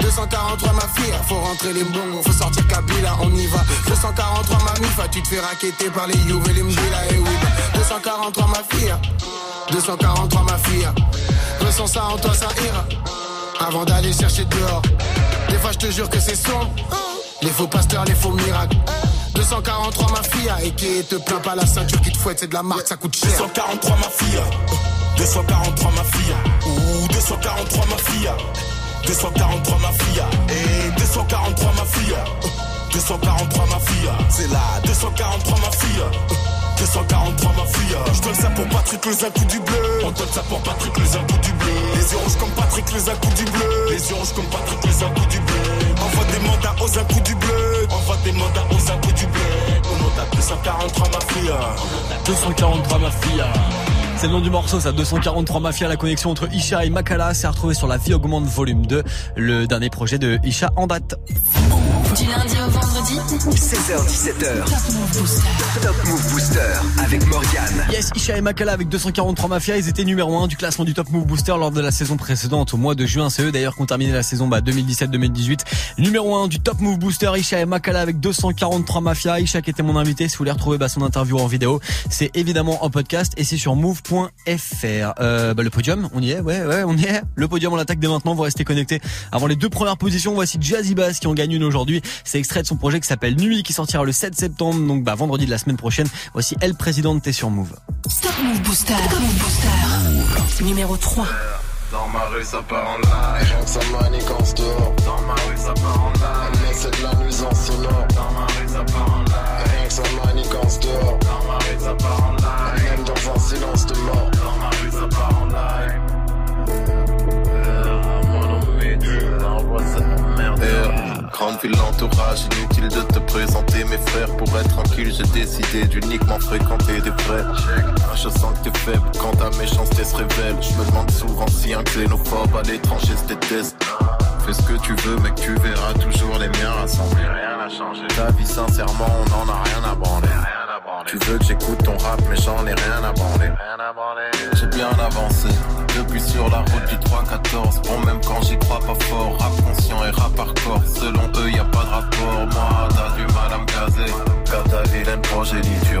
243 ma fille, faut rentrer les bongos, faut sortir Kabila, on y va. 243 ma mifa, tu te fais raqueter par les Youves et les Mbila et oui. 243 ma fille, 243 ma fille. Ressens ça en toi, ça ira. Avant d'aller chercher dehors. Des fois, je te jure que c'est sombre. Les faux pasteurs, les faux miracles. 243 ma fille, et qui te plaint pas la ceinture qui te fouette, c'est de la marque, ça coûte cher. 243 ma fille, 243 ma fille, ouh 243 ma fille, 243 ma fille, et 243 ma fille, 243 ma fille, c'est là, 243 ma fille. 243 ma fille Je donne ça pour Patrick les un coup du bleu. On donne ça pour Patrick les un coup du bleu. Les yeux rouges comme Patrick les un coup du bleu. Les yeux rouges comme Patrick les un coup du bleu. Envoie des mandats aux un coup du bleu. Envoie des mandats aux un coup du bleu. On a 243 ma fille 243 ma fille c'est le nom du morceau, ça 243 Mafia, la connexion entre Isha et Makala s'est retrouvée sur la vie augmente volume 2, le dernier projet de Isha en date. Du lundi au vendredi 16h17h Top Move Booster avec Morgane Yes, Isha et Makala avec 243 Mafia, ils étaient numéro 1 du classement du Top Move Booster lors de la saison précédente au mois de juin. C'est eux d'ailleurs qui ont terminé la saison bah, 2017-2018. Numéro 1 du Top Move Booster, Isha et Makala avec 243 Mafia. Isha qui était mon invité, si vous voulez retrouver bah, son interview en vidéo, c'est évidemment en podcast et c'est sur move.fr. Euh, bah, le podium, on y est, ouais, ouais, on y est. Le podium, on l'attaque dès maintenant, vous restez connectés. Avant les deux premières positions, voici Jazzy Bass qui en gagne une aujourd'hui. C'est extrait de son projet qui s'appelle Nuit qui sortira le 7 septembre, donc bah, vendredi de la semaine prochaine. Voici Elle Présidente, t'es sur Move. Stop Move Booster. Top Move Booster. Numéro 3. Dans ma rue ça part en live Rien que ça manigance dehors Dans ma rue ça part en live Mais c'est de la nuisance sonore Dans ma rue ça part en live Rien que ça manigance dehors Dans ma rue ça part en live dans silence de mort Dans ma rue ça part en live Grande ville l'entourage, inutile de te présenter mes frères. Pour être tranquille j'ai décidé d'uniquement fréquenter des vrais. Je sens que t'es faible quand ta méchanceté se révèle. Je me demande souvent si un xénophobe à l'étranger se déteste Fais ce que tu veux mec tu verras toujours les miens rassemblés Rien n'a changé. Ta vie sincèrement on en a rien à branler Tu veux que j'écoute ton rap mais j'en ai rien à branler. J'ai bien avancé depuis sur la route du 3-14 Bon même quand j'y crois pas fort Rap conscient et rap hardcore. Selon eux y a pas de rapport. Moi t'as du mal à me caser. Car ta vilaine progéniture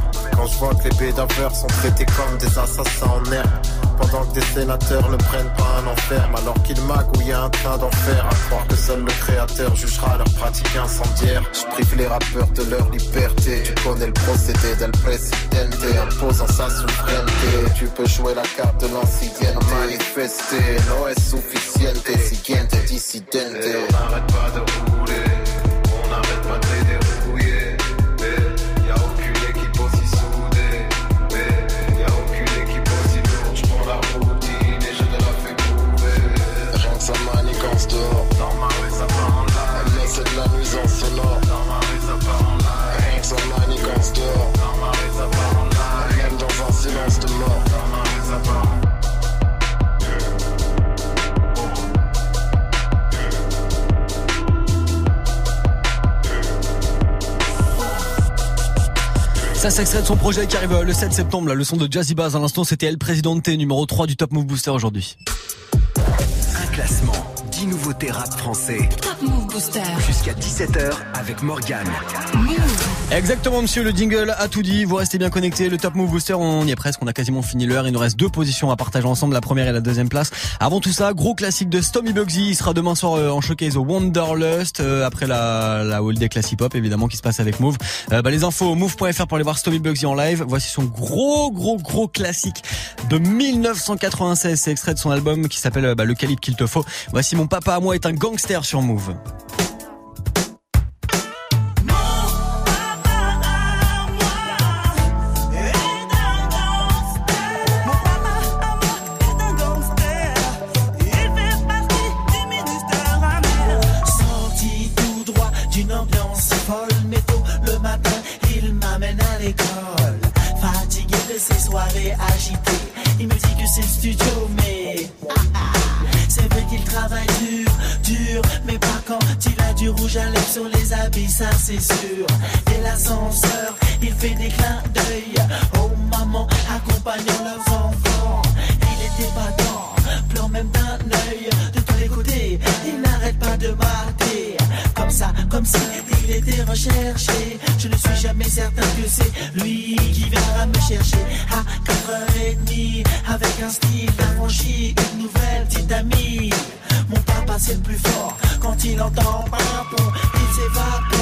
Quand je vois que les bédaveurs sont traités comme des assassins en herbe. Pendant que des sénateurs ne prennent pas un enferme. Alors qu'ils magouillent un train d'enfer. À croire que seul le créateur jugera leur pratique incendiaire. Je prive les rappeurs de leur liberté. Tu connais le procédé del presidente. Imposant sa souveraineté. Tu peux jouer la carte de l'ancienneté. Manifester, no es suficiente. Siguiente dissidente. Ça s'extrait de son projet qui arrive euh, le 7 septembre, là, le son de Jazzy Bass. À l'instant, c'était El Presidente, numéro 3 du Top Move Booster aujourd'hui. Un classement, 10 nouveautés rap français. Top Move Booster. Jusqu'à 17h avec Morgane. Exactement, monsieur, le jingle a tout dit. Vous restez bien connectés. Le Top Move Booster, on y est presque. On a quasiment fini l'heure. Il nous reste deux positions à partager ensemble, la première et la deuxième place. Avant tout ça, gros classique de Stomy Bugsy. Il sera demain soir euh, en showcase au Wanderlust, euh, après la, la All Day Classic Pop, évidemment, qui se passe avec Move. Euh, bah, les infos, move.fr pour aller voir Stomy Bugsy en live. Voici son gros, gros, gros classique de 1996. C'est extrait de son album qui s'appelle euh, bah, Le calibre qu'il te faut. Voici Mon papa à moi est un gangster sur Move. Sorti tout droit d'une ambiance folle, tôt le matin, il m'amène à l'école. Fatigué de ces soirées agitées, il me dit que c'est le studio, mais ah, ah, c'est vrai qu'il travaille rouge à lèvres sur les habits, ça c'est sûr. Et l'ascenseur, il fait des clins d'œil aux mamans accompagnant leurs enfants. Il était battant, pleure même d'un œil de tous les côtés. Il n'arrête pas de mater, comme ça, comme si il était recherché. Je ne suis jamais certain que c'est lui qui viendra me chercher à 4h30 avec un style affranchi, une nouvelle petite amie. Mon papa c'est le plus fort quand il entend papon, il s'évapore,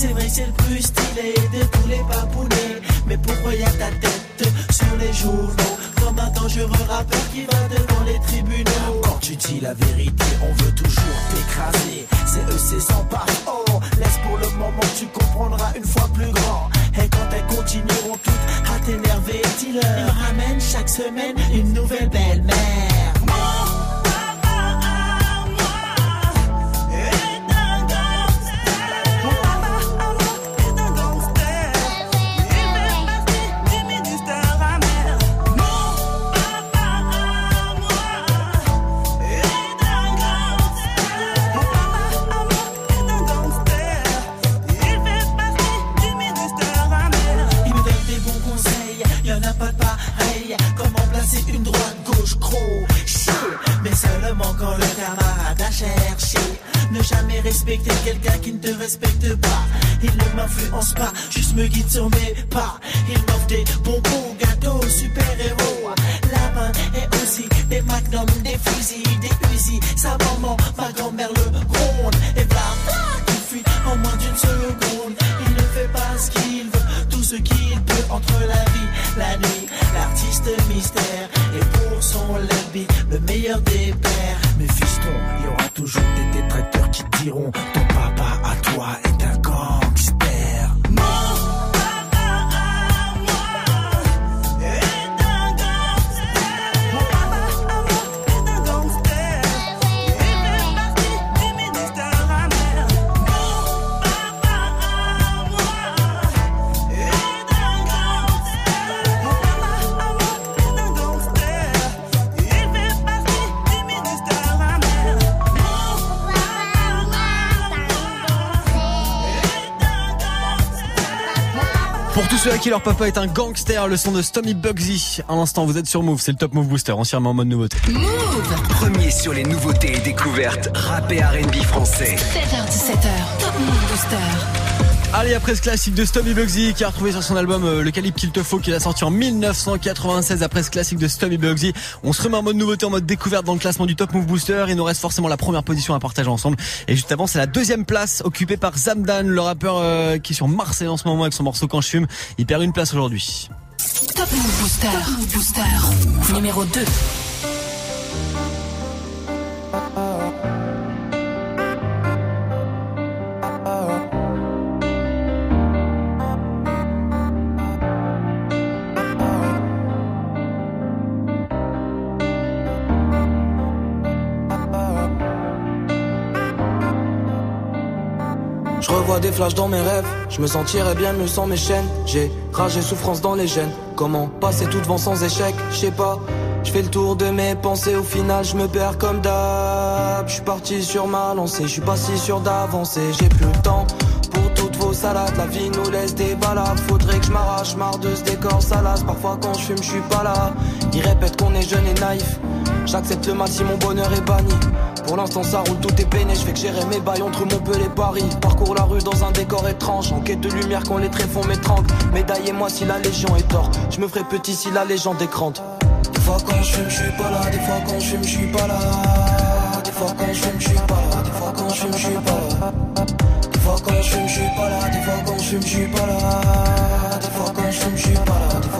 C'est vrai, c'est le plus stylé de tous les papounets. Mais pourquoi y a ta tête sur les journaux? Comme un dangereux rappeur qui va devant les tribunaux. Quand tu dis la vérité, on veut toujours t'écraser. C'est eux, c'est sans part. Oh, laisse pour le moment, tu comprendras une fois plus grand. Et quand elles continueront toutes à t'énerver, dis-leur. Ils ramènent chaque semaine une nouvelle belle-mère. Leur papa est un gangster, le son de Stommy Bugsy. À l'instant, vous êtes sur Move, c'est le Top Move Booster, entièrement en mode nouveauté. Premier sur les nouveautés et découvertes rap et R&B français. 16h17h, Top Move Booster. Allez, après ce classique de Stommy Bugsy qui a retrouvé sur son album euh, Le calibre qu'il te faut, qu'il a sorti en 1996 après ce classique de Stommy Bugsy, on se remet en mode nouveauté, en mode découverte dans le classement du Top Move Booster. Il nous reste forcément la première position à partager ensemble. Et juste avant, c'est la deuxième place occupée par Zamdan, le rappeur euh, qui est sur Marseille en ce moment avec son morceau Quand je fume. Il perd une place aujourd'hui. Top Move Booster. Booster. Numéro 2. Des dans mes rêves, je me sentirais bien mieux sans mes chaînes. J'ai rage et souffrance dans les gènes. Comment passer tout devant sans échec, je sais pas. Je fais le tour de mes pensées, au final je me perds comme d'hab. Je suis parti sur ma lancée, je suis pas si sûr d'avancer. J'ai plus le temps pour toutes vos salades. La vie nous laisse des balades. Faudrait que je m'arrache, marre de ce décor salace. Parfois quand je fume, je suis pas là. Ils répètent qu'on est jeune et naïf. J'accepte le mal si mon bonheur est banni. Pour l'instant ça roule, tout est peiné, je fais que gérer mes bails entre Montpellier et Paris. Parcours la rue dans un décor étrange, en quête de lumière quand les tréfonds m'étranglent. Médaillez-moi si la légion est tort, je me ferai petit si la légende est. Des fois quand je fume, je suis pas là, des fois quand je fume, je suis pas là. Des fois quand je fume, je suis pas là, des fois quand je fume, suis pas là. Des fois quand je fume, suis pas là, des fois quand je fume, suis pas là. Des fois quand je fume, suis pas là,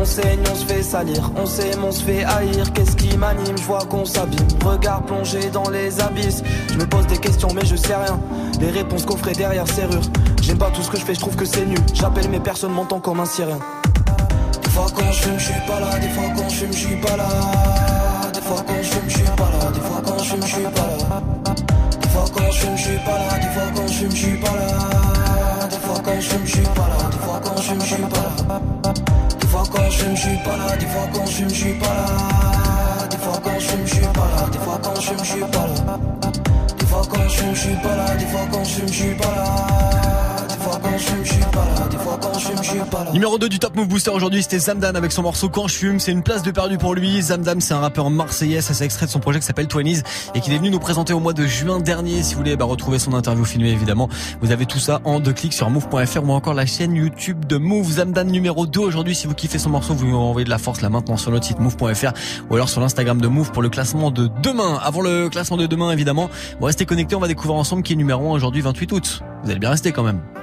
On saigne, on se fait salir, on s'aime, on se fait haïr. Qu'est-ce qui m'anime? Je vois qu'on s'abîme. Regard plongé dans les abysses. Je me pose des questions, mais je sais rien. Les réponses coffrées derrière serrure. J'aime pas tout ce que je fais, je trouve que c'est nul. J'appelle mes personnes, m'entend comme un syrien. Des fois quand je fume, suis pas là. Des fois quand je fume, suis pas là. Des fois quand je fume, suis pas là. Des fois quand je fume, suis pas là. Des fois quand je fume, suis pas là. Des fois quand je fume, suis pas là. Des fois quand je fume, suis pas là. Des fois quand je fume, suis pas là. Fois quand je je suis pas là. Des fois quand je je suis pas là. Des fois quand je je suis pas là. Des fois quand je je suis pas là. Des fois quand je je suis pas là. Des fois quand je je suis pas là. Numéro 2 du Top Move Booster aujourd'hui, c'était Zamdan avec son morceau Quand je fume. C'est une place de perdu pour lui. Zamdan, c'est un rappeur marseillais. Ça, c'est extrait de son projet qui s'appelle Twenties et qu'il est venu nous présenter au mois de juin dernier. Si vous voulez bah, retrouver son interview filmée, évidemment, vous avez tout ça en deux clics sur move.fr ou encore la chaîne YouTube de Move. Zamdan numéro 2 aujourd'hui. Si vous kiffez son morceau, vous lui envoyez de la force là maintenant sur notre site move.fr ou alors sur l'Instagram de Move pour le classement de demain. Avant le classement de demain, évidemment, restez connectés. On va découvrir ensemble qui est numéro 1 aujourd'hui, 28 août. Vous allez bien rester quand même.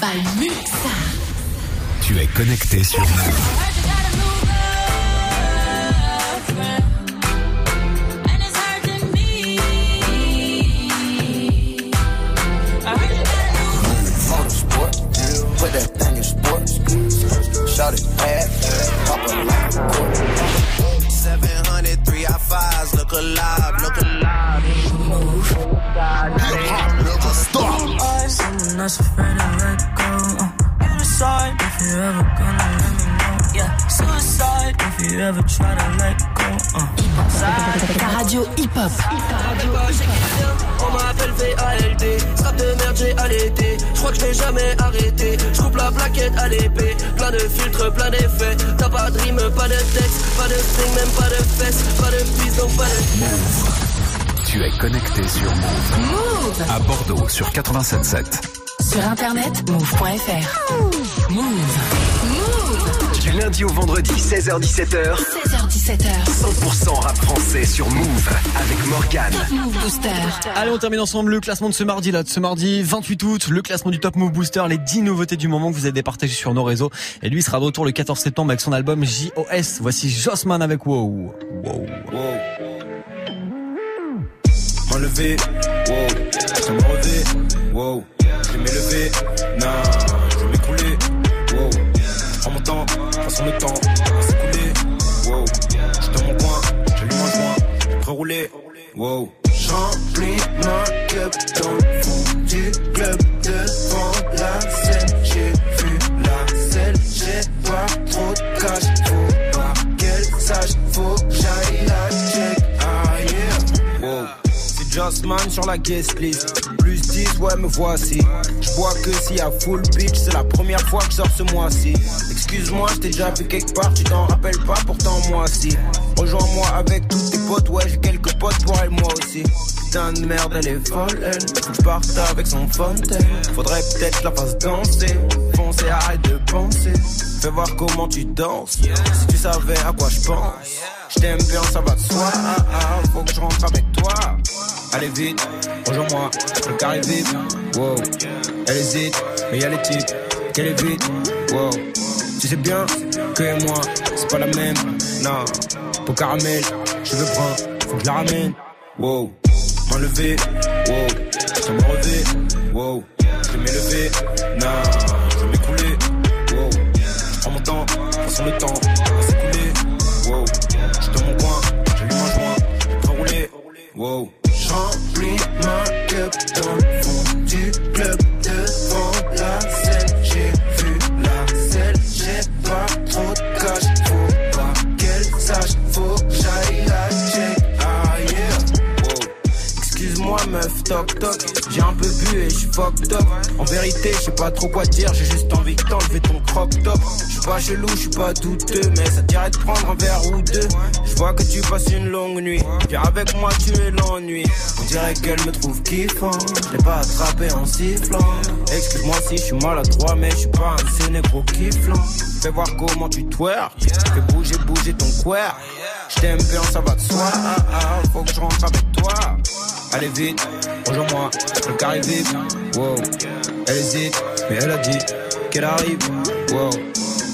by Muxa. Tu es connecté sur Move. Put that thing in sports. Shot it bad. Pop it like a court. 700, three I fives. Look alive, look alive. Move. Never stop. Someone that's afraid to let go. You decide if you're ever gonna let me know. Yeah, suicide if you ever try to let go. Uh. Radio hip-hop. On m'appelle VALD, strap de merde j'ai allaité Je crois que je vais jamais arrêter Je coupe la plaquette à l'épée Plein de filtres, plein d'effets T'as pas de rime, pas de texte Pas de string, même pas de fesses Pas de piste, donc pas de Tu es connecté sur Move. Move. À Bordeaux sur 87.7. Sur internet, move.fr. Move. Move. Du lundi au vendredi, 16h-17h, 16h17h. 100% rap français sur Move avec Morgane. Top Move Booster. Allez, on termine ensemble le classement de ce mardi là, de ce mardi 28 août, le classement du Top Move Booster, les 10 nouveautés du moment que vous avez départagées sur nos réseaux. Et lui sera de retour le 14 septembre avec son album JOS. Voici Jossman avec Wow. Wow. M'enlever, wow, je me relever, wow, je vais m'élever, non, prends mon temps, façon le temps va s'écouler, wow, je suis dans mon coin, j'allume un joint, je vais rouler, wow. J'remplis ma cup dans le fond du club Jossman sur la guest list. Plus 10, ouais, me voici. Je vois que y a full bitch, c'est la première fois que je sors ce mois-ci. Excuse-moi, je t'ai déjà vu quelque part, tu t'en rappelles pas, pourtant moi si. Rejoins-moi avec tous tes potes, ouais, j'ai quelques potes pour elle, moi aussi. Putain de merde, elle est folle, elle. Faut avec son fontaine. Faudrait peut-être la fasse danser. Foncer, arrête de penser. Fais voir comment tu danses. Si tu savais à quoi je pense. Je t'aime bien, ça va de soi. Ah, ah, faut que je rentre avec toi. Allez vite, rejoins-moi, le carré vite. Wow, elle hésite, mais y'a les types qu'elle est vite. Wow, tu sais bien que moi, c'est pas la même. Non, pour caramel, je veux prendre, faut que je la ramène. Wow, m'enlever, wow, je me relever. Wow, je m'élever. Non, je m'écouler. Wow, prends mon temps, façon le temps va s'écouler. Wow, je dans mon coin, un joint, je vais rouler. Wow. J'remplis ma cup toc toc. J'ai un peu bu et j'suis fucked up. En vérité, je sais pas trop quoi dire J'ai juste envie de t'enlever ton crop top. J'suis pas chelou, j'suis pas douteux Mais ça dirait de prendre un verre ou deux. Je vois que tu passes une longue nuit. Viens avec moi, tu es l'ennui. On dirait qu'elle me trouve kiffant. Je pas attrapé en sifflant. Excuse-moi si je suis maladroit Mais je suis pas un sénégro kifflant. Fais voir comment tu twerk. Fais bouger, bouger ton queer. Je t'aime bien, ça va de soi. Ah, ah, Faut que je rentre avec toi Allez vite, rejoins-moi, le carré vite. Wow, elle hésite, mais elle a dit qu'elle arrive. Wow,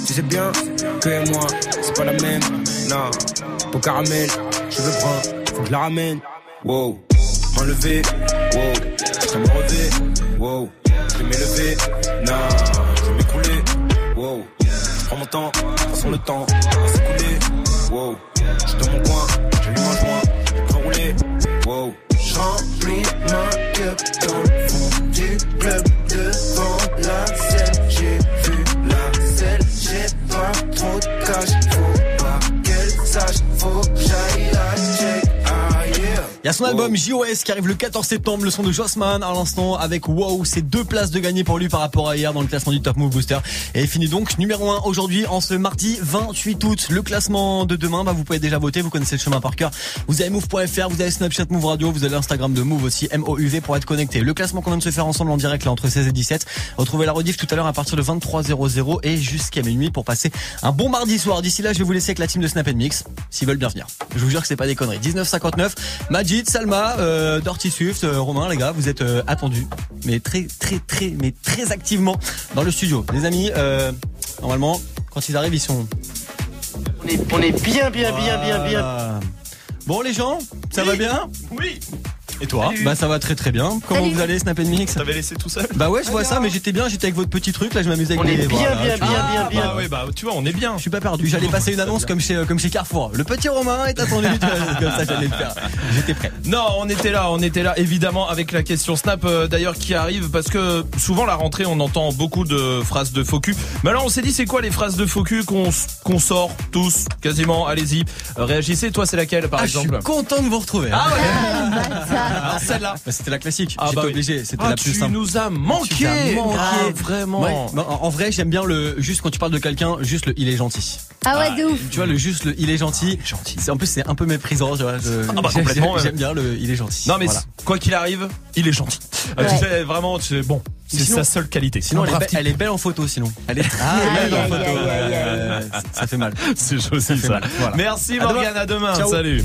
tu sais bien que moi, c'est pas la même. Non, pour caramel, je veux prendre, faut que je la ramène. Wow, m'enlever. Wow, je me relever. Wow, je vais m'élever. Non, je vais m'écouler. Wow, je prends mon temps, façon le temps va s'écouler. Wow, je dans mon coin, j'allume un joint, je vais rouler. Wow. J'remplis ma cup dans Il y a son album JOS qui arrive le 14 septembre, le son de Jossman à l'instant avec Wow, c'est deux places de gagner pour lui par rapport à hier dans le classement du Top Move Booster. Et il finit donc numéro 1 aujourd'hui en ce mardi 28 août. Le classement de demain, bah vous pouvez déjà voter, vous connaissez le chemin par cœur. Vous avez move.fr, vous avez Snapchat Move Radio, vous avez l'Instagram de Move aussi, M-O-U-V pour être connecté. Le classement qu'on vient de se faire ensemble en direct là entre 16 et 17. Retrouvez la rediff tout à l'heure à partir de 23h00 et jusqu'à minuit pour passer un bon mardi soir. D'ici là, je vais vous laisser avec la team de Snap Mix s'ils veulent bien venir. Je vous jure que c'est pas des conneries. 1959, Majid, Salma, euh, Swift, euh, Romain, les gars, vous êtes euh, attendus, mais très, très, très, mais très activement dans le studio. Les amis, euh, normalement, quand ils arrivent, ils sont. On est, on est bien, bien, bien, bien, bien. Bon, les gens, ça va bien? Oui. Et toi Salut. Bah ça va très très bien. Comment Salut. vous allez Snap Mix T'avais laissé tout seul Bah ouais, je vois ça, mais j'étais bien, j'étais avec votre petit truc, là je m'amusais avec On les est bien, voilà, bien, bien, vois. bien, bien. Bah ouais, bah tu vois, on est bien. Je suis pas perdu, j'allais passer une annonce comme chez, comme chez Carrefour. Le petit Romain est attendu, tu vois, comme ça j'allais le faire. J'étais prêt. Non, on était là, on était là, évidemment, avec la question Snap euh, d'ailleurs qui arrive parce que souvent la rentrée, on entend beaucoup de phrases de faux cul. Mais alors, on s'est dit, c'est quoi les phrases de faux cul qu'on qu'on sort tous, quasiment? Allez-y, Euh, réagissez. Toi, c'est laquelle, par Ah, exemple? Je suis content de vous retrouver. Ah ouais. Alors, celle-là. Bah, c'était la classique. Ah, J'étais bah obligé. C'était Ah, la plus tu simple. nous as manqué. Tu nous as manqué. Ah, vraiment. Ouais. Bah, en vrai, j'aime bien le juste quand tu parles de quelqu'un, juste le il est gentil. Ah ouais, de ouf. Tu vois le juste le il est gentil. C'est en plus c'est un peu méprisant. Tu vois. je- Ah bah, j'aime- complètement. J'aime bien le il est gentil. Non mais Voilà. quoi qu'il arrive, il est gentil. Euh, tu sais, vraiment, c'est bon. C'est sa seule qualité. Sinon, elle est, belle, type. elle est belle en photo, sinon. Elle est très Ah, belle en photo. aïe, aïe, ça- Ça fait mal. C'est joli ça. mal. Voilà. Merci. Morgane, à demain. Ciao. Salut.